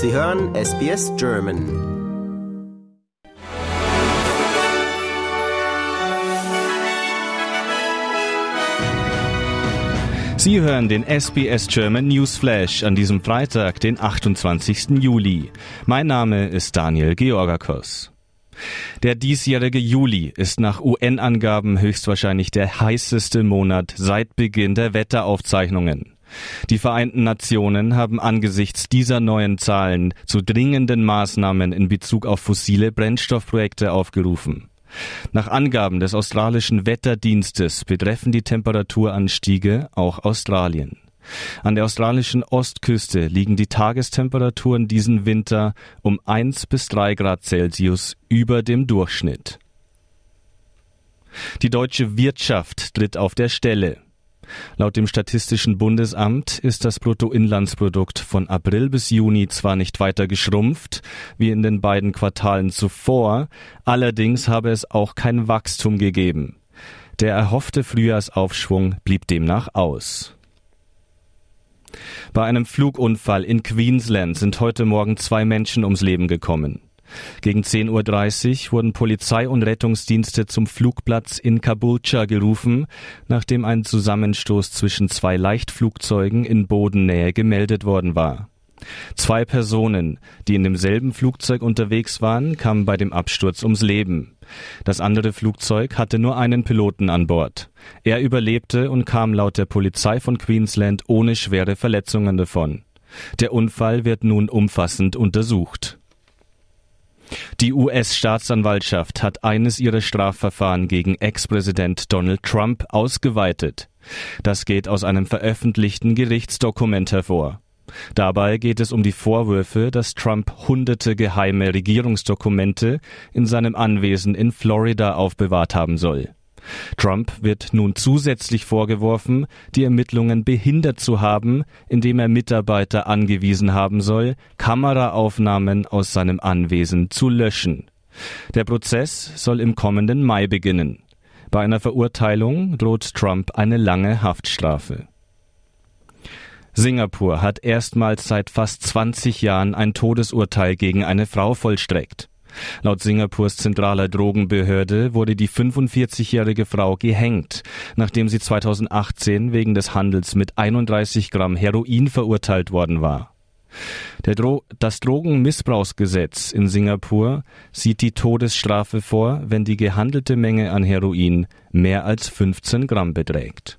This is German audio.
Sie hören SBS German. Sie hören den SBS German Newsflash an diesem Freitag, den 28. Juli. Mein Name ist Daniel Georgakos. Der diesjährige Juli ist nach UN-Angaben höchstwahrscheinlich der heißeste Monat seit Beginn der Wetteraufzeichnungen. Die Vereinten Nationen haben angesichts dieser neuen Zahlen zu dringenden Maßnahmen in Bezug auf fossile Brennstoffprojekte aufgerufen. Nach Angaben des australischen Wetterdienstes betreffen die Temperaturanstiege auch Australien. An der australischen Ostküste liegen die Tagestemperaturen diesen Winter um 1 bis 3 Grad Celsius über dem Durchschnitt. Die deutsche Wirtschaft tritt auf der Stelle. Laut dem Statistischen Bundesamt ist das Bruttoinlandsprodukt von April bis Juni zwar nicht weiter geschrumpft, wie in den beiden Quartalen zuvor, allerdings habe es auch kein Wachstum gegeben. Der erhoffte Frühjahrsaufschwung blieb demnach aus. Bei einem Flugunfall in Queensland sind heute Morgen zwei Menschen ums Leben gekommen. Gegen 10.30 Uhr wurden Polizei und Rettungsdienste zum Flugplatz in Caboolture gerufen, nachdem ein Zusammenstoß zwischen zwei Leichtflugzeugen in Bodennähe gemeldet worden war. Zwei Personen, die in demselben Flugzeug unterwegs waren, kamen bei dem Absturz ums Leben. Das andere Flugzeug hatte nur einen Piloten an Bord. Er überlebte und kam laut der Polizei von Queensland ohne schwere Verletzungen davon. Der Unfall wird nun umfassend untersucht. Die US-Staatsanwaltschaft hat eines ihrer Strafverfahren gegen Ex-Präsident Donald Trump ausgeweitet. Das geht aus einem veröffentlichten Gerichtsdokument hervor. Dabei geht es um die Vorwürfe, dass Trump hunderte geheime Regierungsdokumente in seinem Anwesen in Florida aufbewahrt haben soll. Trump wird nun zusätzlich vorgeworfen, die Ermittlungen behindert zu haben, indem er Mitarbeiter angewiesen haben soll, Kameraaufnahmen aus seinem Anwesen zu löschen. Der Prozess soll im kommenden Mai beginnen. Bei einer Verurteilung droht Trump eine lange Haftstrafe. Singapur hat erstmals seit fast 20 Jahren ein Todesurteil gegen eine Frau vollstreckt. Laut Singapurs zentraler Drogenbehörde wurde die 45-jährige Frau gehängt, nachdem sie 2018 wegen des Handels mit 31 Gramm Heroin verurteilt worden war. Dro das Drogenmissbrauchsgesetz in Singapur sieht die Todesstrafe vor, wenn die gehandelte Menge an Heroin mehr als 15 Gramm beträgt.